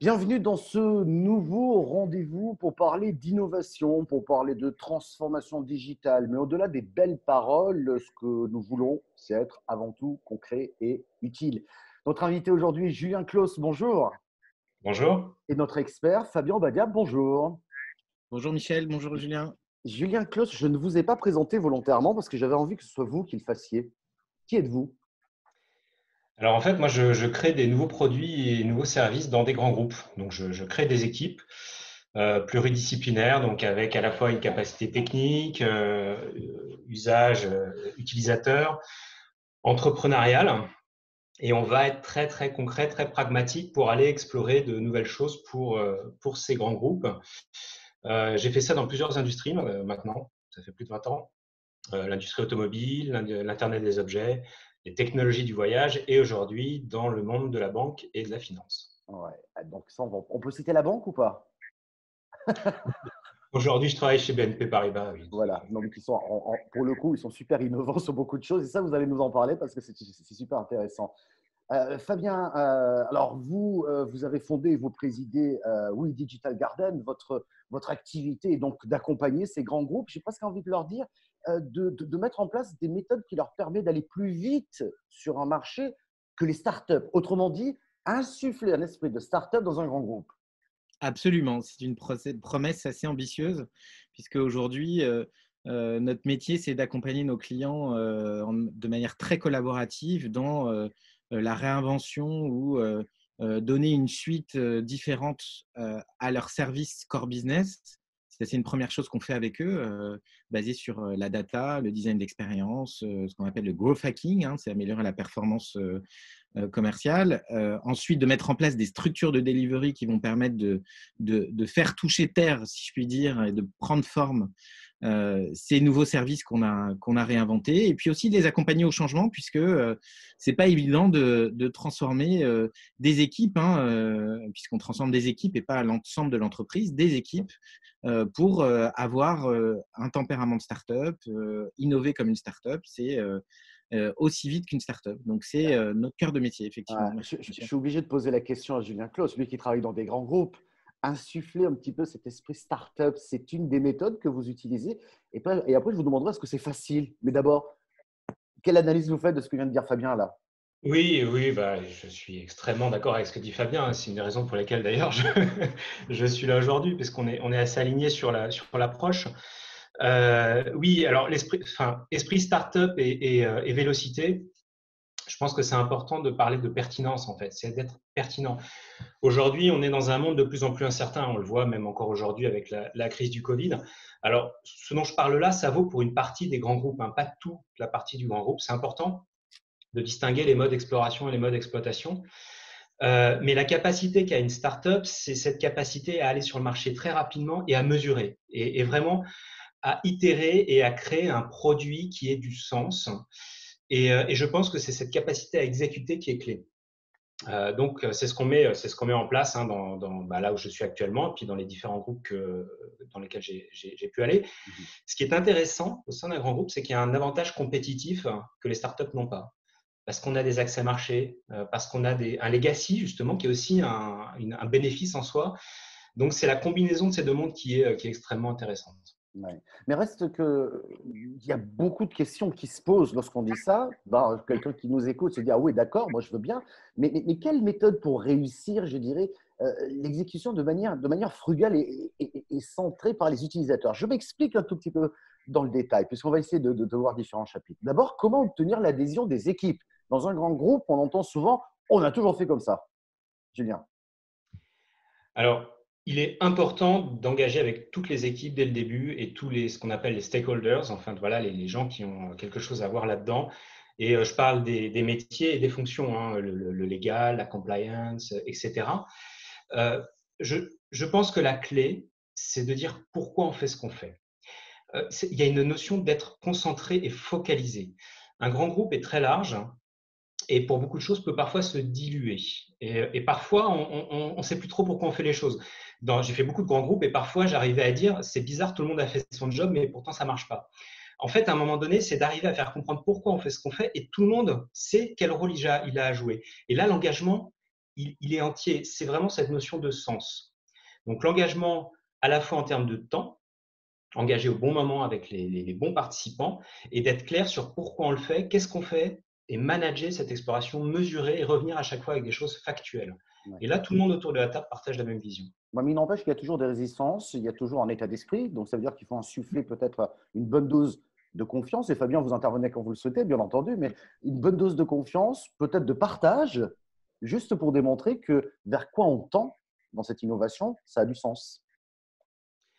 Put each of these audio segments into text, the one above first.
Bienvenue dans ce nouveau rendez-vous pour parler d'innovation, pour parler de transformation digitale. Mais au-delà des belles paroles, ce que nous voulons, c'est être avant tout concret et utile. Notre invité aujourd'hui est Julien Claus. Bonjour. Bonjour. Et notre expert, Fabien Badia. Bonjour. Bonjour Michel. Bonjour Julien. Julien Claus, je ne vous ai pas présenté volontairement parce que j'avais envie que ce soit vous qui le fassiez. Qui êtes-vous? Alors en fait, moi, je, crée des nouveaux produits et nouveaux services dans des grands groupes. Donc je, crée des équipes euh, pluridisciplinaires, donc avec à la fois une capacité technique, euh, usage, euh, utilisateur, entrepreneurial. Et on va être très très concret, très pragmatique pour aller explorer de nouvelles choses pour, pour ces grands groupes. J'ai fait ça dans plusieurs industries maintenant, ça fait plus de 20 ans. L'industrie automobile, l'Internet des objets, les technologies du voyage et aujourd'hui dans le monde de la banque et de la finance. Ouais, ah, donc on peut citer la banque ou pas? Aujourd'hui, je travaille chez BNP Paribas. Oui. Voilà, donc ils sont, pour le coup, ils sont super innovants sur beaucoup de choses et ça, vous allez nous en parler parce que c'est super intéressant. Euh, Fabien, euh, alors vous, euh, vous avez fondé et vous présidez Oui Digital Garden. Votre, votre activité est donc d'accompagner ces grands groupes. J'ai presque envie de leur dire de, de, mettre en place des méthodes qui leur permettent d'aller plus vite sur un marché que les startups. Autrement dit, insuffler un esprit de startup dans un grand groupe. Absolument, c'est une promesse assez ambitieuse puisque aujourd'hui, notre métier, c'est d'accompagner nos clients de manière très collaborative dans euh, la réinvention ou euh, euh, donner une suite différente à leur service core business. C'est une première chose qu'on fait avec eux, basée sur la data, le design d'expérience, ce qu'on appelle le growth hacking, hein, c'est améliorer la performance commerciale. ensuite, de mettre en place des structures de delivery qui vont permettre de, de, de faire toucher terre, si je puis dire, et de prendre forme euh, ces nouveaux services qu'on a, qu'on a réinventés, et puis aussi les accompagner au changement, puisque euh, c'est pas évident de, de transformer euh, des équipes, hein, puisqu'on transforme des équipes et pas l'ensemble de l'entreprise, des équipes pour avoir un tempérament de start-up, innover comme une start-up, c'est aussi vite qu'une start-up. Donc, c'est notre cœur de métier, effectivement. je, suis obligé de poser la question à Julien Claus, lui qui travaille dans des grands groupes insuffler un petit peu cet esprit startup. C'est une des méthodes que vous utilisez. Et, après, je vous demanderai est-ce que c'est facile? Mais d'abord, quelle analyse vous faites de ce que vient de dire Fabien là? Oui, oui, bah, je suis extrêmement d'accord avec ce que dit Fabien. C'est une des raisons pour lesquelles d'ailleurs je, suis là aujourd'hui, parce qu'on est, assez aligné sur l'approche. Euh, oui, alors esprit startup et, euh, et vélocité, je pense que c'est important de parler de pertinence en fait, c'est d'être Aujourd'hui, on est dans un monde de plus en plus incertain, on le voit même encore aujourd'hui avec la, crise du Covid. Alors, ce dont je parle là, ça vaut pour une partie des grands groupes, hein, pas toute la partie du grand groupe. C'est important de distinguer les modes d'exploration et les modes d'exploitation. Euh, mais la capacité qu'a une startup, c'est cette capacité à aller sur le marché très rapidement et à mesurer, et, vraiment à itérer et à créer un produit qui ait du sens euh, et, je pense que c'est cette capacité à exécuter qui est clé. Euh, donc, c'est ce qu'on met, c'est ce qu'on met en place hein, dans, bah, là où je suis actuellement, et puis dans les différents groupes que, dans lesquels j'ai pu aller. Mmh ce qui est intéressant au sein d'un grand groupe, c'est qu'il y a un avantage compétitif que les startups n'ont pas, parce qu'on a des accès marché, euh, parce qu'on a des, un legacy justement qui est aussi un, un bénéfice en soi. Donc, c'est la combinaison de ces deux mondes qui est, qui est extrêmement intéressante. Mais reste que il y a beaucoup de questions qui se posent lorsqu'on dit ça. Ben, quelqu'un qui nous écoute se dit ah oui d'accord, moi je veux bien. Mais, mais, quelle méthode pour réussir, je dirais, euh, l'exécution de manière, de manière frugale et, centrée par les utilisateurs? Je m'explique un tout petit peu dans le détail, puisqu'on va essayer de, voir différents chapitres. D'abord, comment obtenir l'adhésion des équipes? Dans un grand groupe, on entend souvent on a toujours fait comme ça. Julien. Alors, il est important d'engager avec toutes les équipes dès le début et tous les ce qu'on appelle les stakeholders, enfin voilà les, gens qui ont quelque chose à voir là-dedans. Et euh, je parle des, métiers et des fonctions, hein, le, légal, la compliance, etc. Euh, je, pense que la clé, c'est de dire pourquoi on fait ce qu'on fait. Euh, il y a une notion d'être concentré et focalisé. Un grand groupe est très large et pour beaucoup de choses peut parfois se diluer. Et, parfois, on ne sait plus trop pourquoi on fait les choses j'ai fait beaucoup de grands groupes et parfois j'arrivais à dire c'est bizarre, tout le monde a fait son job, mais pourtant ça marche pas. En fait, à un moment donné, c'est d'arriver à faire comprendre pourquoi on fait ce qu'on fait et tout le monde sait quel rôle il a, il a à jouer. Et là, l'engagement, il, est entier. C'est vraiment cette notion de sens. Donc l'engagement à la fois en termes de temps, engagé au bon moment avec les, bons participants, et d'être clair sur pourquoi on le fait, qu'est-ce qu'on fait, et manager cette exploration, mesurer et revenir à chaque fois avec des choses factuelles. Et là, tout le monde autour de la table partage la même vision. mais il n'empêche qu'il y a toujours des résistances, il y a toujours un état d'esprit. Donc, ça veut dire qu'il faut insuffler peut-être une bonne dose de confiance. Et Fabien, vous intervenez quand vous le souhaitez, bien entendu, mais une bonne dose de confiance, peut-être de partage, juste pour démontrer que vers quoi on tend dans cette innovation, ça a du sens.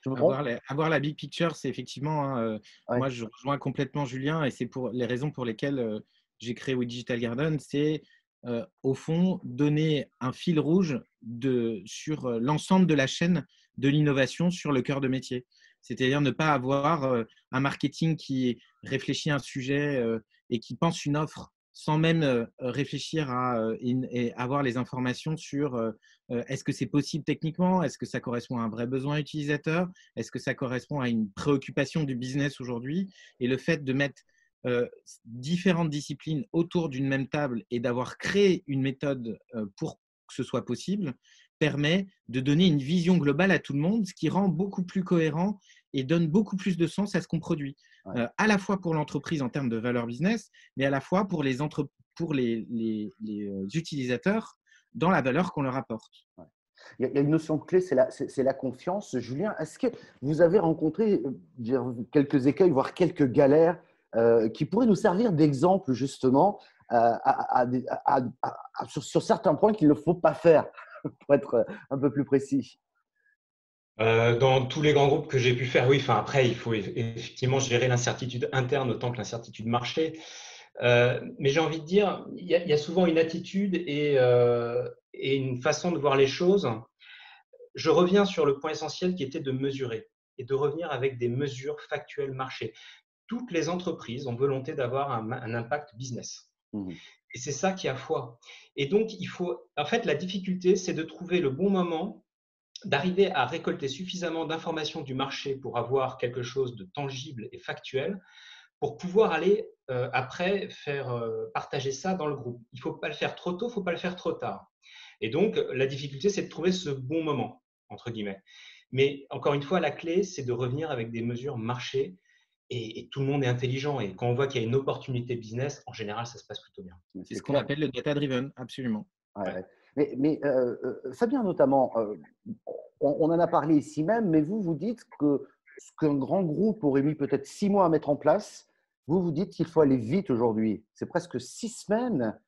avoir, la, avoir, la, big picture, c'est effectivement, hein, euh, moi je rejoins complètement Julien et c'est pour les raisons pour lesquelles euh, j'ai créé We Digital Garden, c'est euh, au fond donner un fil rouge de, sur l'ensemble de la chaîne de l'innovation sur le cœur de métier. C'est-à-dire ne pas avoir un marketing qui réfléchit à un sujet et qui pense une offre sans même réfléchir à et avoir les informations sur est-ce que c'est possible techniquement, est-ce que ça correspond à un vrai besoin utilisateur, est-ce que ça correspond à une préoccupation du business aujourd'hui? Et le fait de mettre différentes disciplines autour d'une même table et d'avoir créé une méthode pour que ce soit possible permet de donner une vision globale à tout le monde, ce qui rend beaucoup plus cohérent et donne beaucoup plus de sens à ce qu'on produit, euh, à la fois pour l'entreprise en termes de valeur business, mais à la fois pour les, pour les, les, euh, utilisateurs dans la valeur qu'on leur apporte. Il y a une notion clé, c'est la, la, confiance. Julien, est-ce que vous avez rencontré euh, quelques écueils, voire quelques galères qui pourraient nous servir d'exemple justement à, sur, certains points qu'il ne faut pas faire, pour être un peu plus précis euh, dans tous les grands groupes que j'ai pu faire, oui. Enfin, après, il faut effectivement gérer l'incertitude interne autant que l'incertitude marché. Euh, mais j'ai envie de dire, il y, a, souvent une attitude euh, et, une façon de voir les choses. Je reviens sur le point essentiel qui était de mesurer et de revenir avec des mesures factuelles marché. Toutes les entreprises ont volonté d'avoir un, impact business. Mmh et c'est ça qui a foi. Et donc, il faut, en fait, la difficulté, c'est de trouver le bon moment d'arriver à récolter suffisamment d'informations du marché pour avoir quelque chose de tangible et factuel pour pouvoir aller euh, après faire euh, partager ça dans le groupe. Il ne faut pas le faire trop tôt, il ne faut pas le faire trop tard. Et donc, la difficulté, c'est de trouver ce bon moment, entre guillemets. Mais encore une fois, la clé, c'est de revenir avec des mesures marché et, tout le monde est intelligent. Et quand on voit qu'il y a une opportunité business, en général, ça se passe plutôt bien. C'est ce qu'on appelle le data-driven, absolument. Mais, mais euh, euh, Fabien, notamment, euh, on, en a parlé ici même, mais vous, vous dites que ce qu'un grand groupe aurait mis peut-être six mois à mettre en place, vous vous dites qu'il faut aller vite aujourd'hui. C'est presque six semaines.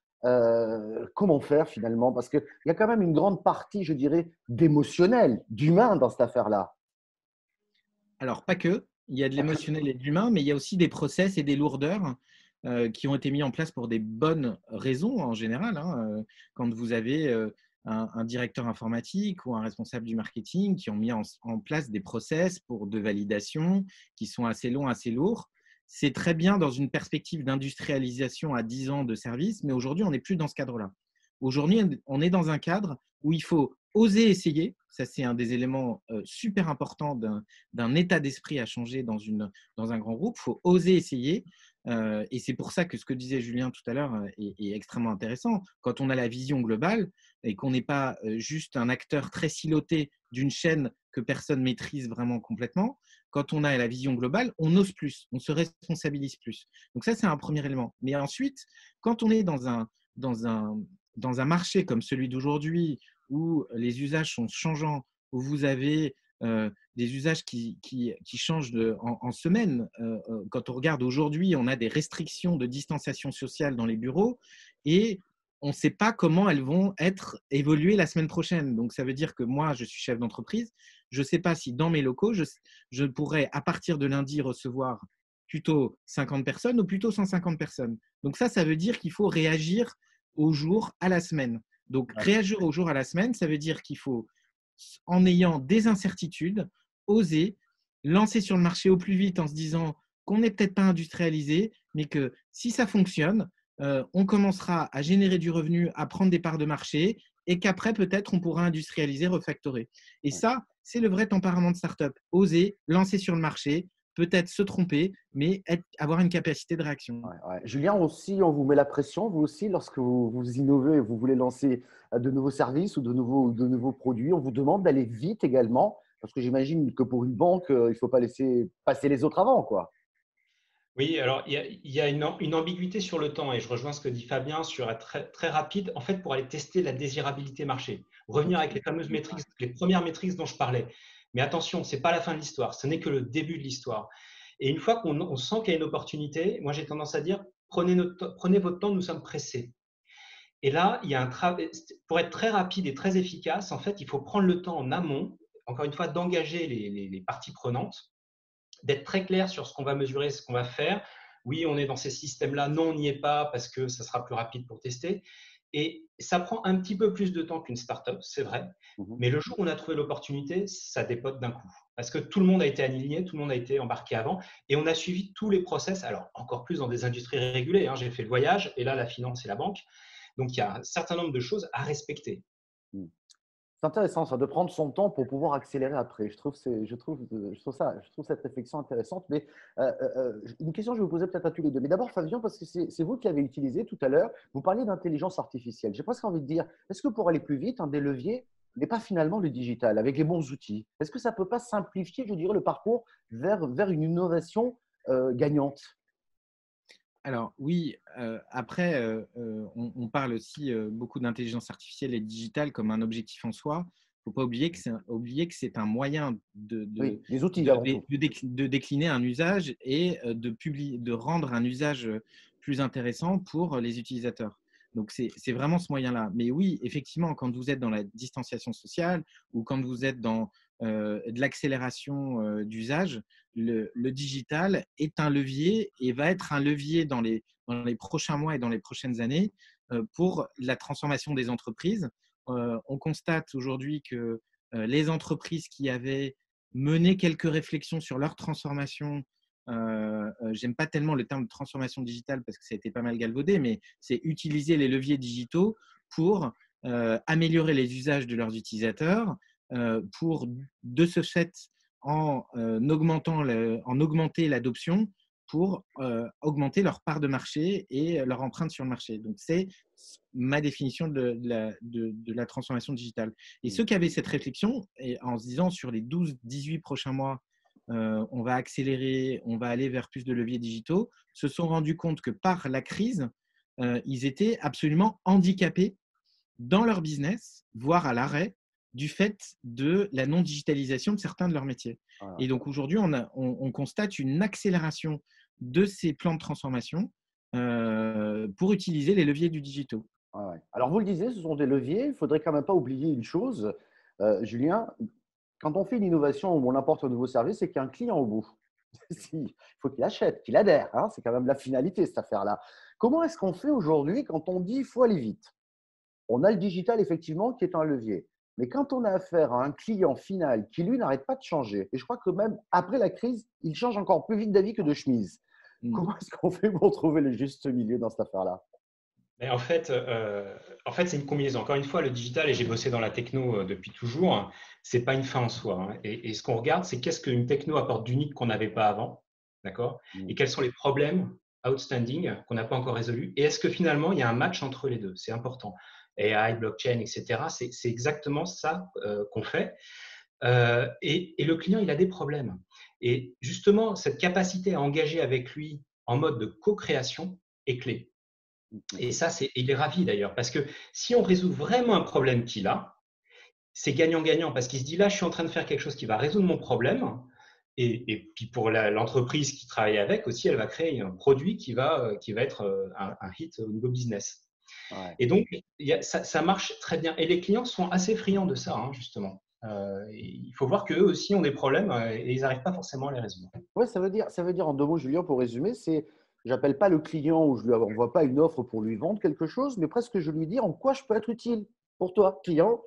comment faire finalement? Parce qu'il y a quand même une grande partie, je dirais, d'émotionnel, d'humain dans cette affaire-là. Alors, pas que. Il y a de l'émotionnel et de l'humain, mais il y a aussi des process et des lourdeurs. Euh, qui ont été mis en place pour des bonnes raisons en général. Hein, euh, quand vous avez euh, un, directeur informatique ou un responsable du marketing qui ont mis en, place des process pour de validation qui sont assez longs, assez lourds, c'est très bien dans une perspective d'industrialisation à 10 ans de service, mais aujourd'hui, on n'est plus dans ce cadre-là. Aujourd'hui, on est dans un cadre où il faut oser essayer. Ça, c'est un des éléments super importants d'un état d'esprit à changer dans, un grand groupe. Il faut oser essayer. Euh, et c'est pour ça que ce que disait Julien tout à l'heure euh, est, extrêmement intéressant. Quand on a la vision globale et qu'on n'est pas euh, juste un acteur très siloté d'une chaîne que personne maîtrise vraiment complètement, quand on a la vision globale, on ose plus, on se responsabilise plus. Donc ça, c'est un premier élément. Mais ensuite, quand on est dans un marché comme celui d'aujourd'hui, où les usages sont changeants, où vous avez des usages qui, qui, changent en, semaine. Quand on regarde aujourd'hui, on a des restrictions de distanciation sociale dans les bureaux et on ne sait pas comment elles vont être évoluées la semaine prochaine. Donc, ça veut dire que moi, je suis chef d'entreprise. Je ne sais pas si dans mes locaux, je, je pourrais, à partir de lundi, recevoir plutôt 50 personnes ou plutôt 150 personnes. Donc, ça, ça veut dire qu'il faut réagir au jour, à la semaine. Donc, réagir au jour, à la semaine, ça veut dire qu'il faut en ayant des incertitudes, oser lancer sur le marché au plus vite en se disant qu'on n'est peut-être pas industrialisé, mais que si ça fonctionne, euh, on commencera à générer du revenu, à prendre des parts de marché, et qu'après, peut-être, on pourra industrialiser, refactorer. Et ça, c'est le vrai tempérament de startup. Oser, lancer sur le marché, peut-être se tromper, mais avoir une capacité de réaction. Julien, aussi, on vous met la pression, vous aussi, lorsque vous, vous innovez, vous voulez lancer euh, de nouveaux services ou de nouveaux, de nouveaux produits, on vous demande d'aller vite également, parce que j'imagine que pour une banque, euh, il ne faut pas laisser passer les autres avant. quoi. Oui, alors il y a, une, ambiguïté sur le temps et je rejoins ce que dit Fabien sur être très, très rapide, en fait, pour aller tester la désirabilité marché. Revenir avec les fameuses métriques, les premières métriques dont je parlais. Mais attention, ce n'est pas la fin de l'histoire, ce n'est que le début de l'histoire. Et une fois qu'on sent qu'il y a une opportunité, moi j'ai tendance à dire prenez, votre temps, nous sommes pressés. Et là, il y a un pour être très rapide et très efficace, en fait, il faut prendre le temps en amont, encore une fois, d'engager les, parties prenantes, d'être très clair sur ce qu'on va mesurer, ce qu'on va faire. Oui, on est dans ces systèmes-là, non, on n'y est pas parce que ça sera plus rapide pour tester. Et ça prend un petit peu plus de temps qu'une startup, c'est vrai. Mhm. Mais le jour où on a trouvé l'opportunité, ça dépote d'un coup. Parce que tout le monde a été aligné, tout le monde a été embarqué avant. Et on a suivi tous les process, alors encore plus dans des industries régulées. Hein. J'ai fait le voyage et là, la finance et la banque. Donc, il y a un certain nombre de choses à respecter. C'est intéressant ça, de prendre son temps pour pouvoir accélérer après. Je trouve, je trouve, je trouve, ça, je trouve cette réflexion intéressante. Mais euh, euh, euh, une question, je vais vous poser peut-être à tous les deux. Mais d'abord, Fabien, parce que c'est vous qui l'avez utilisé tout à l'heure, vous parliez d'intelligence artificielle. J'ai presque envie de dire, est-ce que pour aller plus vite, un des leviers n'est pas finalement le digital, avec les bons outils? Est-ce que ça ne peut pas simplifier, je dirais, le parcours vers, vers une innovation gagnante? Alors oui, après, on, parle aussi beaucoup d'intelligence artificielle et digitale comme un objectif en soi. Il ne faut pas oublier que c'est oublier que c'est un moyen de, de, les outils de, décliner un usage et de, de rendre un usage plus intéressant pour les utilisateurs. Donc, c'est vraiment ce moyen-là. Mais oui, effectivement, quand vous êtes dans la distanciation sociale ou quand vous êtes dans euh, de l'accélération euh, d'usage, le, digital est un levier et va être un levier dans les, dans les prochains mois et dans les prochaines années euh, pour la transformation des entreprises. on constate aujourd'hui que les entreprises qui avaient mené quelques réflexions sur leur transformation j'aime pas tellement le terme de transformation digitale parce que ça a été pas mal galvaudé, mais c'est utiliser les leviers digitaux pour améliorer les usages de leurs utilisateurs, pour de ce fait en, euh, augmentant en augmenter l'adoption pour euh, augmenter leur part de marché et leur empreinte sur le marché. Donc, c'est ma définition de, la, de, la, transformation digitale. Et ceux qui avaient cette réflexion, et en se disant sur les 12-18 prochains mois, on va accélérer, on va aller vers plus de leviers digitaux, se sont rendus compte que par la crise, ils étaient absolument handicapés dans leur business, voire à l'arrêt, du fait de la non-digitalisation de certains de leurs métiers. Ah. Et donc aujourd'hui, on, on, constate une accélération de ces plans de transformation euh, pour utiliser les leviers du digital. Ah Alors vous le disiez, ce sont des leviers. Il ne faudrait quand même pas oublier une chose, euh, Julien. Quand on fait une innovation ou on apporte un nouveau service, c'est qu'il y a un client au bout. Il faut qu'il achète, qu'il adhère. Hein. c'est quand même la finalité, cette affaire-là. Comment est-ce qu'on fait aujourd'hui quand on dit qu'il faut aller vite? On a le digital, effectivement, qui est un levier. Mais quand on a affaire à un client final qui, lui, n'arrête pas de changer, et je crois que même après la crise, il change encore plus vite d'avis que de chemise, mmh. comment est-ce qu'on fait pour trouver le juste milieu dans cette affaire-là? En fait, euh, en fait c'est une combinaison. Encore une fois, le digital, et j'ai bossé dans la techno euh, depuis toujours, ce n'est pas une fin en soi. Hein. Et, ce qu'on regarde, c'est qu'est-ce qu'une techno apporte d'unique qu'on n'avait pas avant, d'accord? Mmh. Et quels sont les problèmes outstanding qu'on n'a pas encore résolus? Et est-ce que finalement, il y a un match entre les deux? C'est important. AI, blockchain, etc. C'est exactement ça euh, qu'on fait. Euh, et, le client, il a des problèmes. Et justement, cette capacité à engager avec lui en mode de co-création est clé. Et ça, c'est, il est ravi d'ailleurs, parce que si on résout vraiment un problème qu'il a, c'est gagnant-gagnant, parce qu'il se dit là, je suis en train de faire quelque chose qui va résoudre mon problème. Et, puis pour l'entreprise qui travaille avec aussi, elle va créer un produit qui va, qui va être un hit au niveau business. Et donc, ça, marche très bien. Et les clients sont assez friands de ça, hein, justement. Euh, il faut voir qu'eux aussi ont des problèmes euh, et ils n'arrivent pas forcément à les résoudre. Oui, ça veut dire, ça veut dire en deux mots, Julien, pour résumer, c'est j'appelle pas le client ou je lui envoie pas une offre pour lui vendre quelque chose, mais presque je lui dis en quoi je peux être utile pour toi, client,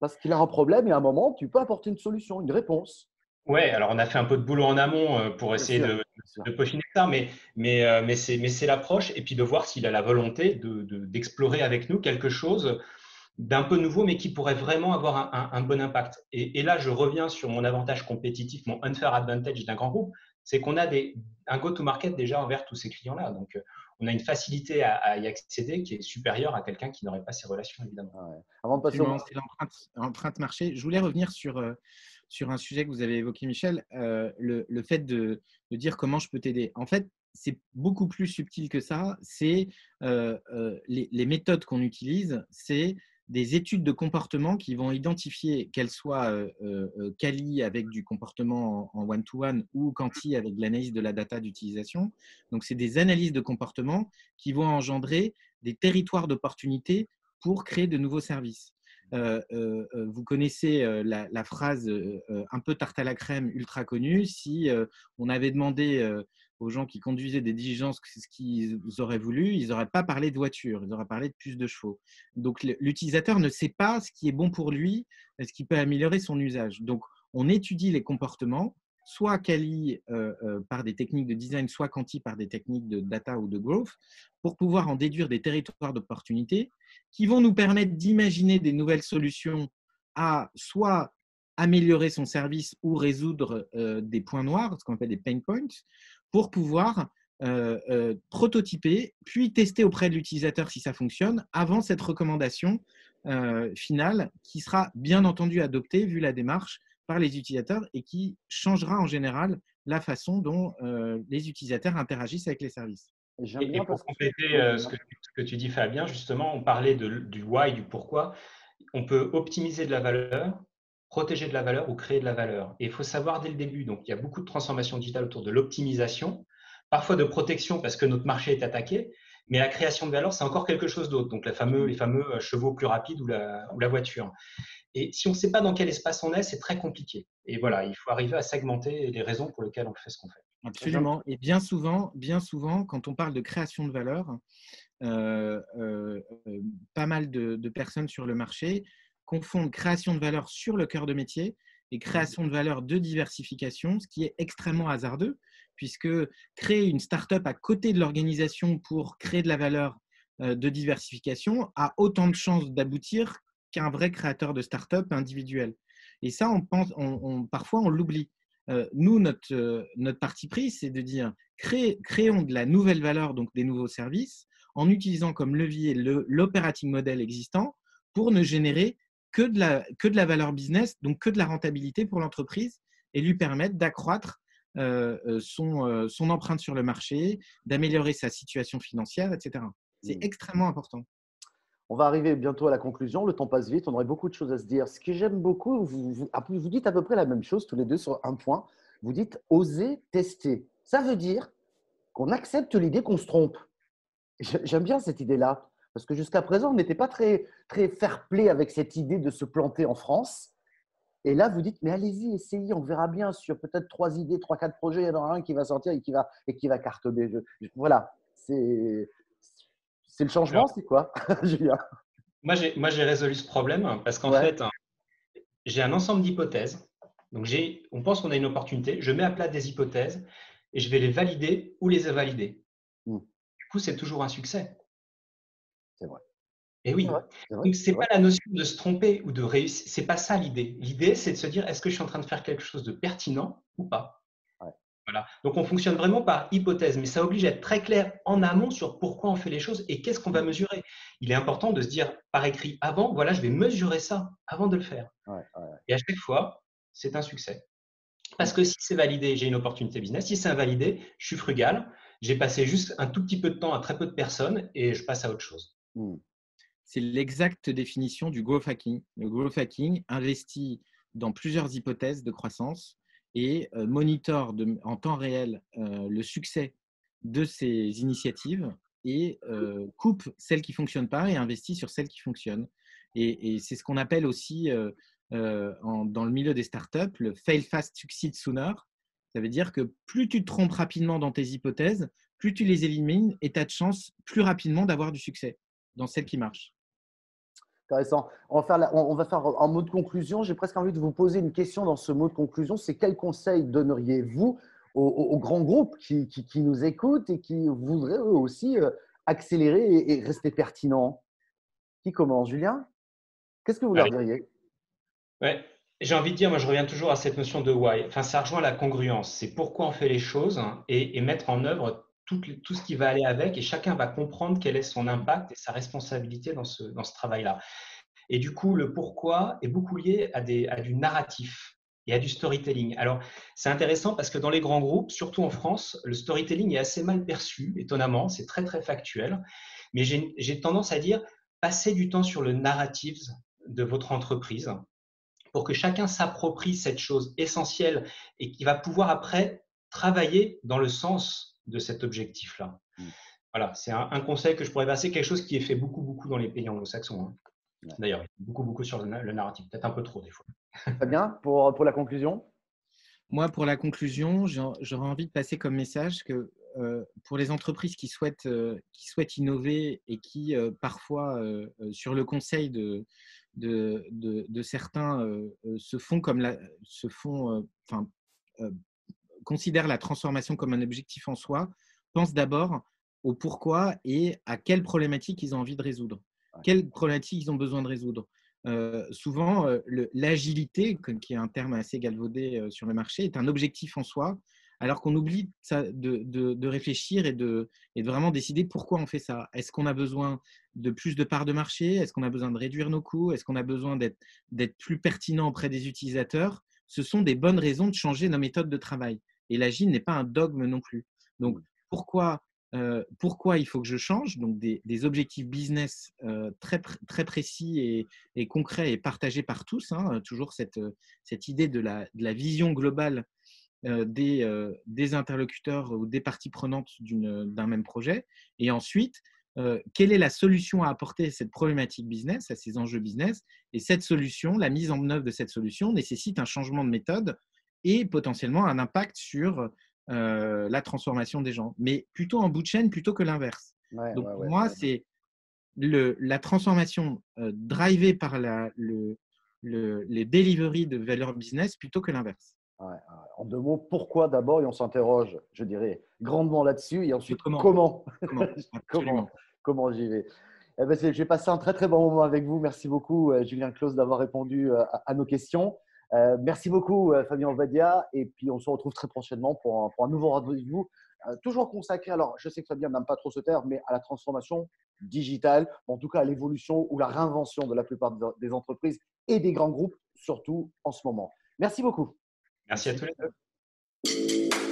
parce qu'il a un problème et à un moment, tu peux apporter une solution, une réponse. Ouais, alors on a fait un peu de boulot en amont euh, pour essayer de, de, peaufiner ça, mais, mais, euh, mais c'est l'approche et puis de voir s'il a la volonté d'explorer de, avec nous quelque chose d'un peu nouveau, mais qui pourrait vraiment avoir un, un, bon impact. Et, et, là, je reviens sur mon avantage compétitif, mon unfair advantage d'un grand groupe, c'est qu'on a des, un go-to-market déjà envers tous ces clients-là. Donc, on a une facilité à, y accéder qui est supérieure à quelqu'un qui n'aurait pas ces relations, évidemment. Ah Avant de passer au... l'empreinte marché. Je voulais revenir sur, euh, sur un sujet que vous avez évoqué, Michel, euh, le, fait de, dire comment je peux t'aider. En fait, c'est beaucoup plus subtil que ça. C'est euh, les, les, méthodes qu'on utilise, c'est des études de comportement qui vont identifier qu'elles soient euh, euh, Kali avec du comportement en one-to-one ou Quanti avec l'analyse de la data d'utilisation. Donc, c'est des analyses de comportement qui vont engendrer des territoires d'opportunité pour créer de nouveaux services. Euh, vous connaissez la, phrase un peu tarte à la crème ultra connue. Si on avait demandé aux gens qui conduisaient des diligences ce qu'ils auraient voulu, ils n'auraient pas parlé de voiture, ils auraient parlé de plus de chevaux. Donc l'utilisateur ne sait pas ce qui est bon pour lui, ce qui peut améliorer son usage. Donc on étudie les comportements, soit quali euh, euh, par des techniques de design, soit quanti par des techniques de data ou de growth, pour pouvoir en déduire des territoires d'opportunité qui vont nous permettre d'imaginer des nouvelles solutions à soit améliorer son service ou résoudre euh, des points noirs, ce qu'on appelle des pain points, pour pouvoir prototyper, puis tester auprès de l'utilisateur si ça fonctionne, avant cette recommandation euh, finale qui sera bien entendu adoptée, vu la démarche, par les utilisateurs et qui changera en général la façon dont les utilisateurs interagissent avec les services. Et, pour compléter ce, que, tu dis, Fabien, justement, on parlait de, du why, du pourquoi. On peut optimiser de la valeur, protéger de la valeur ou créer de la valeur. Et il faut savoir dès le début, donc il y a beaucoup de transformations digitales autour de l'optimisation, parfois de protection parce que notre marché est attaqué, mais la création de valeur, c'est encore quelque chose d'autre, donc les fameux, euh, chevaux plus rapides ou la, voiture. Et si on ne sait pas dans quel espace on est, c'est très compliqué. Et voilà, il faut arriver à segmenter les raisons pour lesquelles on fait ce qu'on fait. Absolument. Et bien souvent, bien souvent, quand on parle de création de valeur, euh, euh, pas mal de, de, personnes sur le marché confondre création de valeur sur le cœur de métier et création de valeur de diversification, ce qui est extrêmement hasardeux, puisque créer une start-up à côté de l'organisation pour créer de la valeur euh, de diversification a autant de chances d'aboutir qu'un vrai créateur de start-up individuel. Et ça, on pense, on, parfois, on l'oublie. Euh, nous, notre, euh, notre parti pris, c'est de dire créons de la nouvelle valeur, donc des nouveaux services, en utilisant comme levier l'operating model existant pour ne générer que de, la, que de la valeur business, donc que de la rentabilité pour l'entreprise et lui permettre d'accroître son, euh, son empreinte sur le marché, d'améliorer sa situation financière, etc. C'est mmh. extrêmement important. On va arriver bientôt à la conclusion. Le temps passe vite. On aurait beaucoup de choses à se dire. Ce que j'aime beaucoup, vous, vous, vous, dites à peu près la même chose tous les deux sur un point. Vous dites oser tester. Ça veut dire qu'on accepte l'idée qu'on se trompe. J'aime bien cette idée-là. Parce que jusqu'à présent, on n'était pas très, très fair-play avec cette idée de se planter en France. Et là, vous dites, mais allez-y, essayez, on verra bien sur peut-être trois idées, trois, quatre projets, il y en aura un qui va sortir et qui va, et qui va cartonner. voilà, c'est le changement, c'est quoi, Julien? Moi, j'ai résolu ce problème parce qu'en fait, j'ai un ensemble d'hypothèses. Donc, on pense qu'on a une opportunité, je mets à plat des hypothèses et je vais les valider ou les invalider. Mmh. Du coup, c'est toujours un succès. C'est vrai. Et oui. Donc, ce n'est pas la notion de se tromper ou de réussir. Ce n'est pas ça l'idée. L'idée, c'est de se dire est-ce que je suis en train de faire quelque chose de pertinent ou pas? Voilà. Donc, on fonctionne vraiment par hypothèse, mais ça oblige à être très clair en amont sur pourquoi on fait les choses et qu'est-ce qu'on va mesurer. Il est important de se dire par écrit avant voilà, je vais mesurer ça avant de le faire. et à chaque fois, c'est un succès. Parce que si c'est validé, j'ai une opportunité business. Si c'est invalidé, je suis frugal. J'ai passé juste un tout petit peu de temps à très peu de personnes et je passe à autre chose. Mmh. C'est l'exacte définition du growth hacking. Le growth hacking investit dans plusieurs hypothèses de croissance et euh, monitore en temps réel euh, le succès de ces initiatives et euh, coupe celles qui ne fonctionnent pas et investit sur celles qui fonctionnent. Et, c'est ce qu'on appelle aussi dans le milieu des startups le fail fast, succeed sooner. Ça veut dire que plus tu te trompes rapidement dans tes hypothèses, plus tu les élimines et tu as de chance plus rapidement d'avoir du succès dans celle qui marche. Intéressant. On va faire, on va faire un mot de conclusion. J'ai presque envie de vous poser une question dans ce mot de conclusion. C'est quel conseil donneriez-vous aux, grands groupes qui, qui, nous écoutent et qui voudraient eux aussi euh, accélérer et, rester pertinents Qui commence Julien? Qu'est-ce que vous leur diriez? Ouais. J'ai envie de dire, moi je reviens toujours à cette notion de why. Enfin, ça rejoint la congruence. C'est pourquoi on fait les choses et, mettre en œuvre tout, tout, ce qui va aller avec et chacun va comprendre quel est son impact et sa responsabilité dans ce, dans ce travail-là. Et du coup, le pourquoi est beaucoup lié à, des, à du narratif et à du storytelling. Alors, c'est intéressant parce que dans les grands groupes, surtout en France, le storytelling est assez mal perçu, étonnamment, c'est très très factuel. Mais j'ai tendance à dire, passez du temps sur le narrative de votre entreprise pour que chacun s'approprie cette chose essentielle et qui va pouvoir après travailler dans le sens de cet objectif-là. Mmh. Voilà, c'est un, conseil que je pourrais passer, quelque chose qui est fait beaucoup, beaucoup dans les pays anglo-saxons. Hein. D'ailleurs, beaucoup, beaucoup sur le, narratif, peut-être un peu trop des fois. Très bien. Pour, pour la conclusion? Moi, pour la conclusion, j'aurais envie de passer comme message que euh, pour les entreprises qui souhaitent, euh, qui souhaitent innover et qui, euh, parfois, sur le conseil de, de, certains euh, euh, se font comme la, se font, euh, enfin, considèrent la transformation comme un objectif en soi, pensent d'abord au pourquoi et à quelles problématiques ils ont envie de résoudre, quelles problématiques ils ont besoin de résoudre. souvent, l'agilité, qui est un terme assez galvaudé sur le marché, est un objectif en soi, alors qu'on oublie de, réfléchir et de, vraiment décider pourquoi on fait ça. Est-ce qu'on a besoin de plus de parts de marché? Est-ce qu'on a besoin de réduire nos coûts? Est-ce qu'on a besoin d'être plus pertinent auprès des utilisateurs? Ce sont des bonnes raisons de changer nos méthodes de travail. Et l'agile n'est pas un dogme non plus. Donc, pourquoi, euh, pourquoi il faut que je change? Donc, des, objectifs business euh, très, très précis et, concrets et partagés par tous. Hein, toujours cette, cette idée de la, de la vision globale euh, des, euh, des, interlocuteurs ou des parties prenantes d'un même projet Et ensuite, euh, quelle est la solution à apporter à cette problématique business, à ces enjeux business? Et cette solution, la mise en œuvre de cette solution nécessite un changement de méthode et potentiellement un impact sur la transformation des gens, mais plutôt en bout de chaîne plutôt que l'inverse. Donc pour moi, c'est la transformation drivée par la, le, le, les delivery de valeur business plutôt que l'inverse. En deux mots, pourquoi d'abord Et on s'interroge, je dirais, grandement là-dessus. Et ensuite, comment Comment Comment, j'y vais eh ben, J'ai passé un très très bon moment avec vous. Merci beaucoup, euh, Julien Claus, d'avoir répondu euh, à, nos questions. Euh, merci beaucoup, Fabien Ovadia. Et puis, on se retrouve très prochainement pour un, nouveau rendez-vous, toujours consacré. Alors, je sais que Fabien n'aime pas trop ce terme, mais à la transformation digitale, en tout cas à l'évolution ou la réinvention de la plupart des entreprises et des grands groupes, surtout en ce moment. Merci beaucoup. Merci à tous les deux.